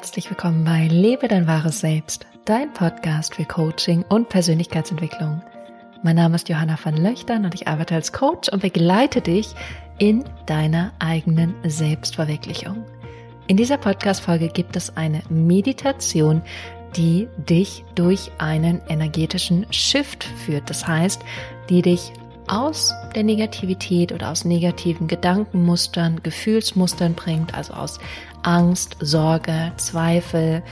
herzlich willkommen bei Lebe dein wahres Selbst, dein Podcast für Coaching und Persönlichkeitsentwicklung. Mein Name ist Johanna van Löchtern und ich arbeite als Coach und begleite dich in deiner eigenen Selbstverwirklichung. In dieser Podcast-Folge gibt es eine Meditation, die dich durch einen energetischen Shift führt. Das heißt, die dich aus der Negativität oder aus negativen Gedankenmustern, Gefühlsmustern bringt, also aus Angst, Sorge, Zweifel,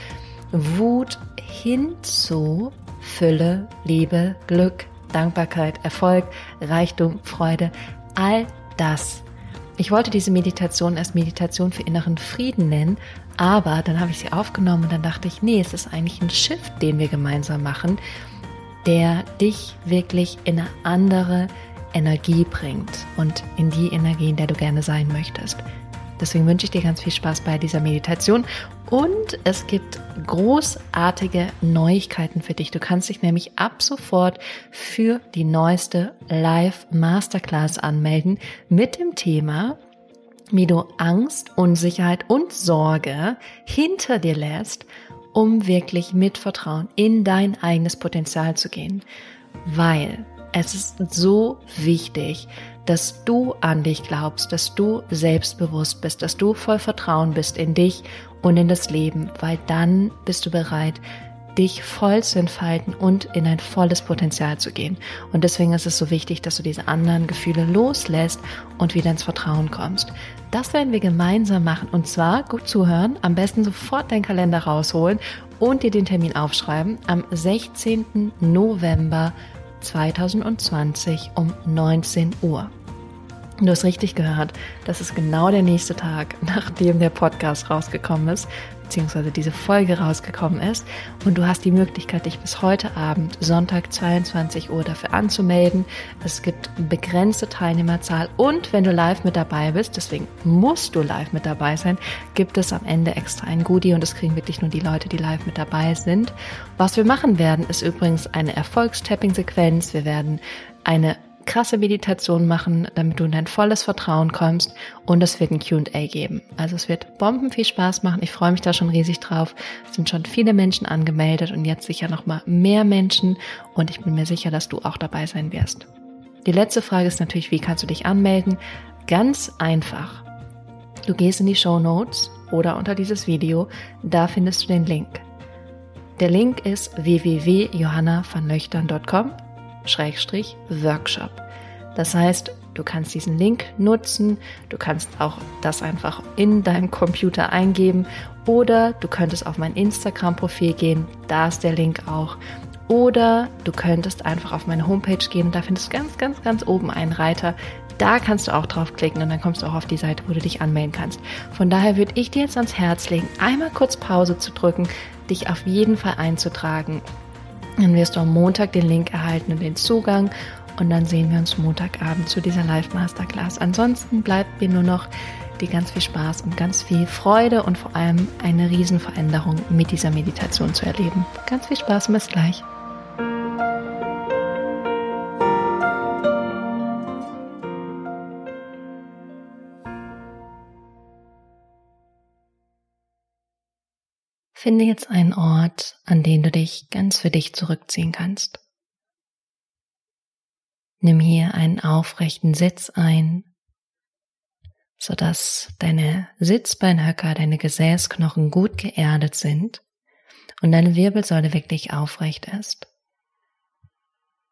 Wut hin zu Fülle, Liebe, Glück, Dankbarkeit, Erfolg, Reichtum, Freude, all das. Ich wollte diese Meditation als Meditation für inneren Frieden nennen, aber dann habe ich sie aufgenommen und dann dachte ich, nee, es ist eigentlich ein Shift, den wir gemeinsam machen, der dich wirklich in eine andere Energie bringt und in die Energie, in der du gerne sein möchtest. Deswegen wünsche ich dir ganz viel Spaß bei dieser Meditation und es gibt großartige Neuigkeiten für dich. Du kannst dich nämlich ab sofort für die neueste Live Masterclass anmelden mit dem Thema, wie du Angst, Unsicherheit und Sorge hinter dir lässt, um wirklich mit Vertrauen in dein eigenes Potenzial zu gehen. Weil es ist so wichtig, dass du an dich glaubst, dass du selbstbewusst bist, dass du voll Vertrauen bist in dich und in das Leben, weil dann bist du bereit, dich voll zu entfalten und in ein volles Potenzial zu gehen. Und deswegen ist es so wichtig, dass du diese anderen Gefühle loslässt und wieder ins Vertrauen kommst. Das werden wir gemeinsam machen und zwar gut zuhören, am besten sofort deinen Kalender rausholen und dir den Termin aufschreiben am 16. November 2020 um 19 Uhr. Du hast richtig gehört, das ist genau der nächste Tag, nachdem der Podcast rausgekommen ist, beziehungsweise diese Folge rausgekommen ist. Und du hast die Möglichkeit, dich bis heute Abend, Sonntag 22 Uhr, dafür anzumelden. Es gibt begrenzte Teilnehmerzahl und wenn du live mit dabei bist, deswegen musst du live mit dabei sein, gibt es am Ende extra ein Goodie und das kriegen wirklich nur die Leute, die live mit dabei sind. Was wir machen werden, ist übrigens eine Erfolgstapping-Sequenz. Wir werden eine krasse Meditation machen, damit du in dein volles Vertrauen kommst und es wird ein Q&A geben. Also es wird bomben viel Spaß machen. Ich freue mich da schon riesig drauf. Es sind schon viele Menschen angemeldet und jetzt sicher noch mal mehr Menschen und ich bin mir sicher, dass du auch dabei sein wirst. Die letzte Frage ist natürlich, wie kannst du dich anmelden? Ganz einfach. Du gehst in die Show Notes oder unter dieses Video, da findest du den Link. Der Link ist www.johannavanlöchtern.com Workshop. Das heißt, du kannst diesen Link nutzen, du kannst auch das einfach in deinem Computer eingeben oder du könntest auf mein Instagram-Profil gehen, da ist der Link auch. Oder du könntest einfach auf meine Homepage gehen, da findest du ganz, ganz, ganz oben einen Reiter. Da kannst du auch draufklicken und dann kommst du auch auf die Seite, wo du dich anmelden kannst. Von daher würde ich dir jetzt ans Herz legen, einmal kurz Pause zu drücken, dich auf jeden Fall einzutragen dann wirst du am Montag den Link erhalten und den Zugang und dann sehen wir uns Montagabend zu dieser Live Masterclass. Ansonsten bleibt mir nur noch dir ganz viel Spaß und ganz viel Freude und vor allem eine Riesenveränderung mit dieser Meditation zu erleben. Ganz viel Spaß und bis gleich. Finde jetzt einen Ort, an den du dich ganz für dich zurückziehen kannst. Nimm hier einen aufrechten Sitz ein, sodass deine Sitzbeinhöcker, deine Gesäßknochen gut geerdet sind und deine Wirbelsäule wirklich aufrecht ist.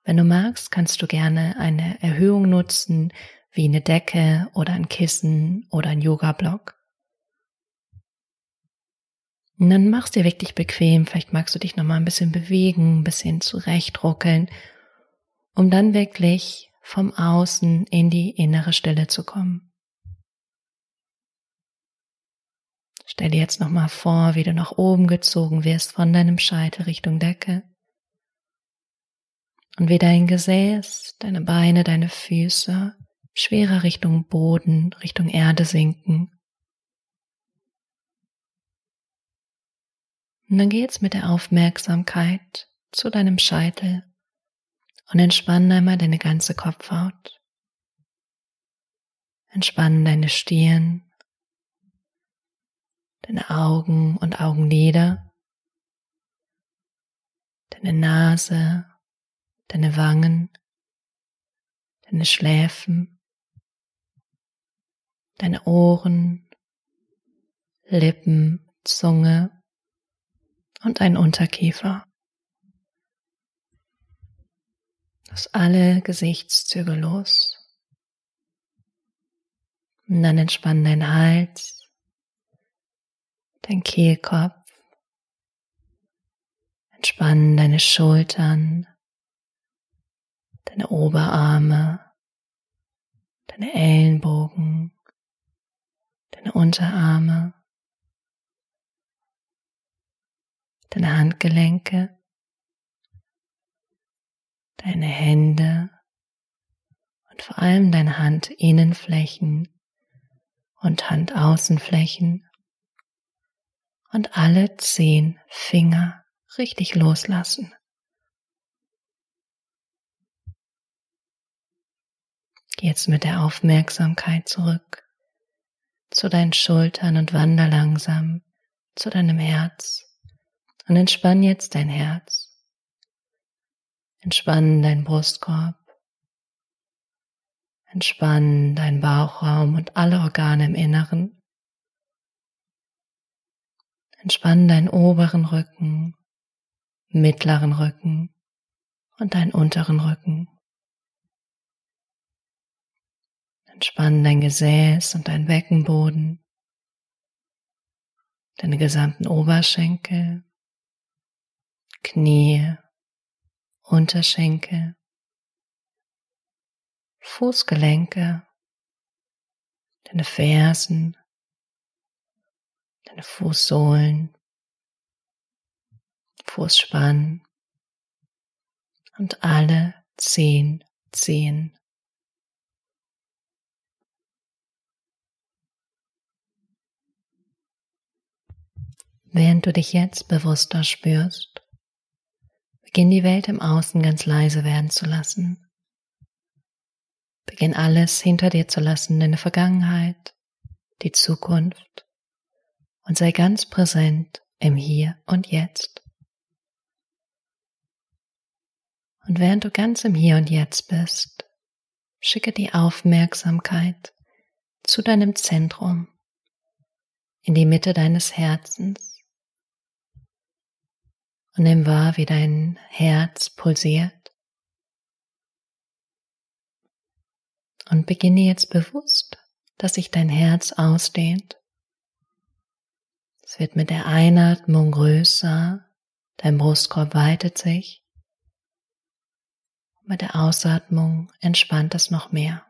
Wenn du magst, kannst du gerne eine Erhöhung nutzen, wie eine Decke oder ein Kissen oder ein Yoga-Block. Und dann machst dir wirklich bequem. Vielleicht magst du dich noch mal ein bisschen bewegen, ein bisschen zurechtruckeln, um dann wirklich vom Außen in die innere Stille zu kommen. Stell dir jetzt noch mal vor, wie du nach oben gezogen wirst von deinem Scheitel Richtung Decke. Und wie dein Gesäß, deine Beine, deine Füße schwerer Richtung Boden, Richtung Erde sinken. Und dann geh jetzt mit der Aufmerksamkeit zu deinem Scheitel und entspann einmal deine ganze Kopfhaut. Entspann deine Stirn, deine Augen und Augenlider, deine Nase, deine Wangen, deine Schläfen, deine Ohren, Lippen, Zunge und ein Unterkiefer. Lass alle Gesichtszüge los. Und dann entspann dein Hals, dein Kehlkopf, entspann deine Schultern, deine Oberarme, deine Ellenbogen, deine Unterarme, deine Handgelenke, deine Hände und vor allem deine Handinnenflächen und Handaußenflächen und alle zehn Finger richtig loslassen. Jetzt mit der Aufmerksamkeit zurück zu deinen Schultern und wander langsam zu deinem Herz und entspann jetzt dein Herz. Entspann deinen Brustkorb. Entspann deinen Bauchraum und alle Organe im Inneren. Entspann deinen oberen Rücken, mittleren Rücken und deinen unteren Rücken. Entspann dein Gesäß und dein Beckenboden, deine gesamten Oberschenkel, Knie, Unterschenkel, Fußgelenke, deine Fersen, deine Fußsohlen, Fußspann und alle zehn Zehen. Während du dich jetzt bewusster spürst, beginn die Welt im Außen ganz leise werden zu lassen. Beginn alles hinter dir zu lassen, deine Vergangenheit, die Zukunft und sei ganz präsent im Hier und Jetzt. Und während du ganz im Hier und Jetzt bist, schicke die Aufmerksamkeit zu deinem Zentrum, in die Mitte deines Herzens und nimm wahr, wie dein Herz pulsiert. Und beginne jetzt bewusst, dass sich dein Herz ausdehnt. Es wird mit der Einatmung größer, dein Brustkorb weitet sich. Mit der Ausatmung entspannt es noch mehr.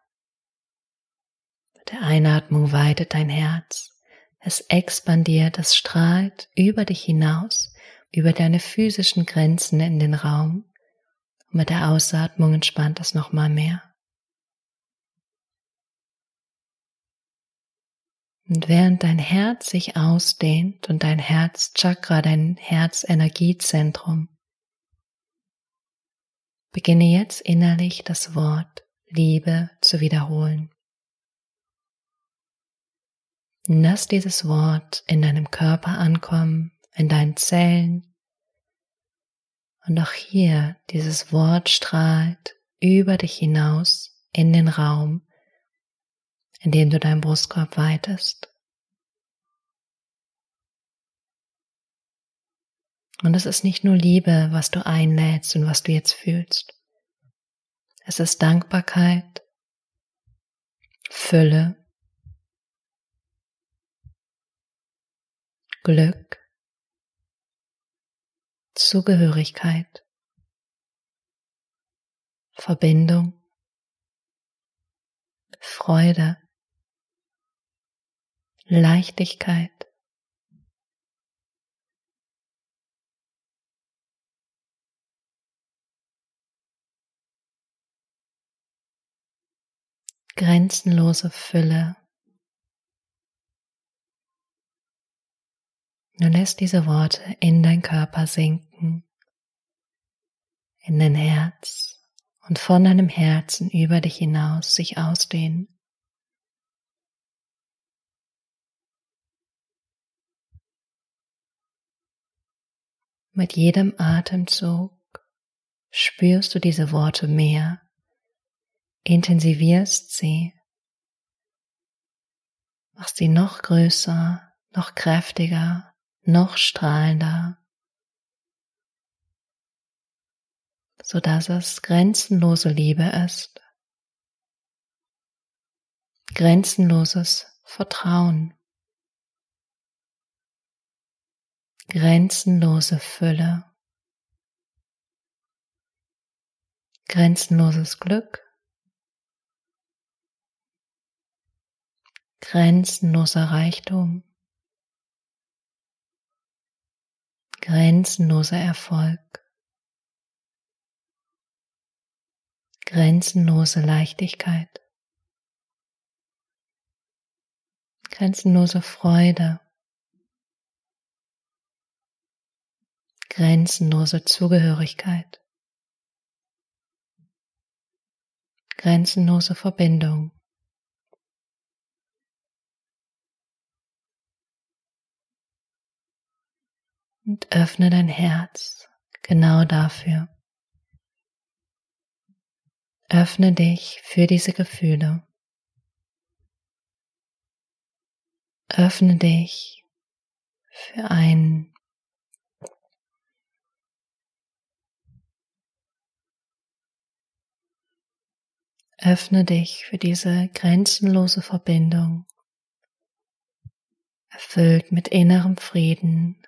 Mit der Einatmung weitet dein Herz. Es expandiert, es strahlt über dich hinaus über deine physischen Grenzen in den Raum. Und mit der Ausatmung entspannt das nochmal mehr. Und während dein Herz sich ausdehnt und dein Herzchakra, dein Herzenergiezentrum, beginne jetzt innerlich das Wort Liebe zu wiederholen. Lass dieses Wort in deinem Körper ankommen, in deinen Zellen. Und auch hier dieses Wort strahlt über dich hinaus in den Raum, in dem du deinen Brustkorb weitest. Und es ist nicht nur Liebe, was du einlädst und was du jetzt fühlst. Es ist Dankbarkeit, Fülle, Glück, Zugehörigkeit, Verbindung, Freude, Leichtigkeit, grenzenlose Fülle. Du lässt diese Worte in dein Körper sinken, in dein Herz und von deinem Herzen über dich hinaus sich ausdehnen. Mit jedem Atemzug spürst du diese Worte mehr, intensivierst sie, machst sie noch größer, noch kräftiger, noch strahlender, so dass es grenzenlose Liebe ist, grenzenloses Vertrauen, grenzenlose Fülle, grenzenloses Glück, grenzenloser Reichtum, grenzenloser Erfolg, grenzenlose Leichtigkeit, grenzenlose Freude, grenzenlose Zugehörigkeit, grenzenlose Verbindung. Und öffne dein Herz genau dafür. Öffne dich für diese Gefühle. Öffne dich für ein Öffne dich für diese grenzenlose Verbindung, erfüllt mit innerem Frieden,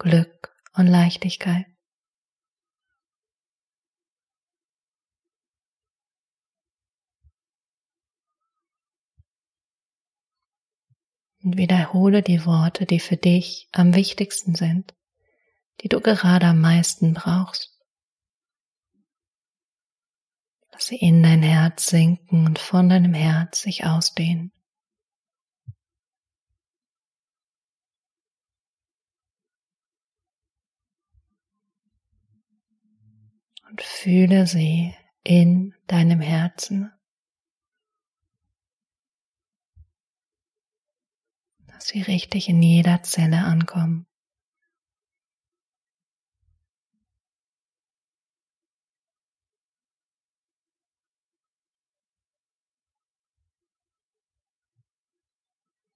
Glück und Leichtigkeit. und wiederhole die Worte, die für dich am wichtigsten sind, die du gerade am meisten brauchst. Lass sie in dein Herz sinken und von deinem Herz sich ausdehnen. Und fühle sie in deinem Herzen. dass sie richtig in jeder Zelle ankommen.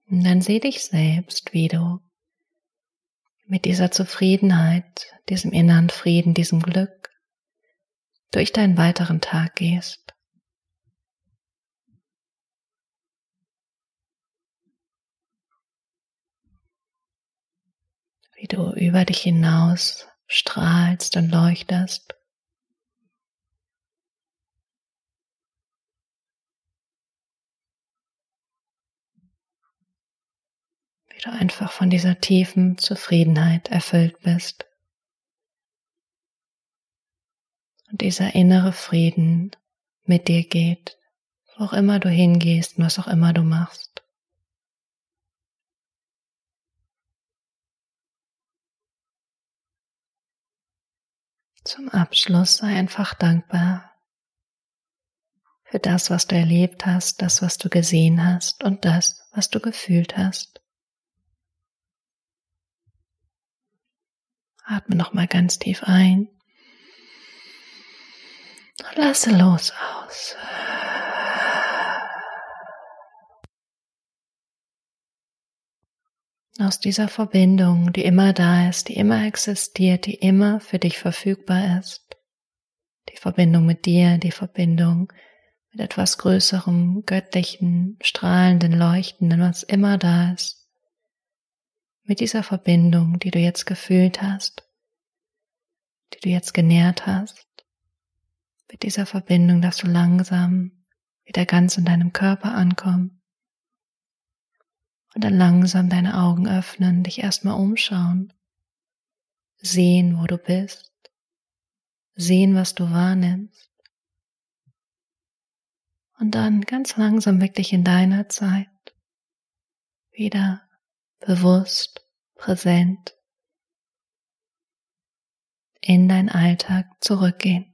Und dann seh dich selbst, wie du mit dieser Zufriedenheit, diesem inneren Frieden, diesem Glück durch deinen weiteren Tag gehst. wie du über dich hinaus strahlst und leuchtest. Wie du einfach von dieser tiefen Zufriedenheit erfüllt bist. Und dieser innere Frieden mit dir geht, wo auch immer du hingehst und was auch immer du machst. Zum Abschluss sei einfach dankbar für das, was du erlebt hast, das, was du gesehen hast und das, was du gefühlt hast. Atme noch mal ganz tief ein. Lasse los aus. aus dieser Verbindung, die immer da ist, die immer existiert, die immer für dich verfügbar ist. Die Verbindung mit dir, die Verbindung mit etwas Größerem, göttlichen, strahlenden, leuchtenden, was immer da ist. Mit dieser Verbindung, die du jetzt gefühlt hast, die du jetzt genährt hast. Mit dieser Verbindung darfst du langsam wieder ganz in deinem Körper ankommen und dann langsam deine Augen öffnen, dich erstmal umschauen, sehen, wo du bist, sehen, was du wahrnimmst. Und dann ganz langsam wirklich in deiner Zeit wieder bewusst, präsent in dein Alltag zurückgehen.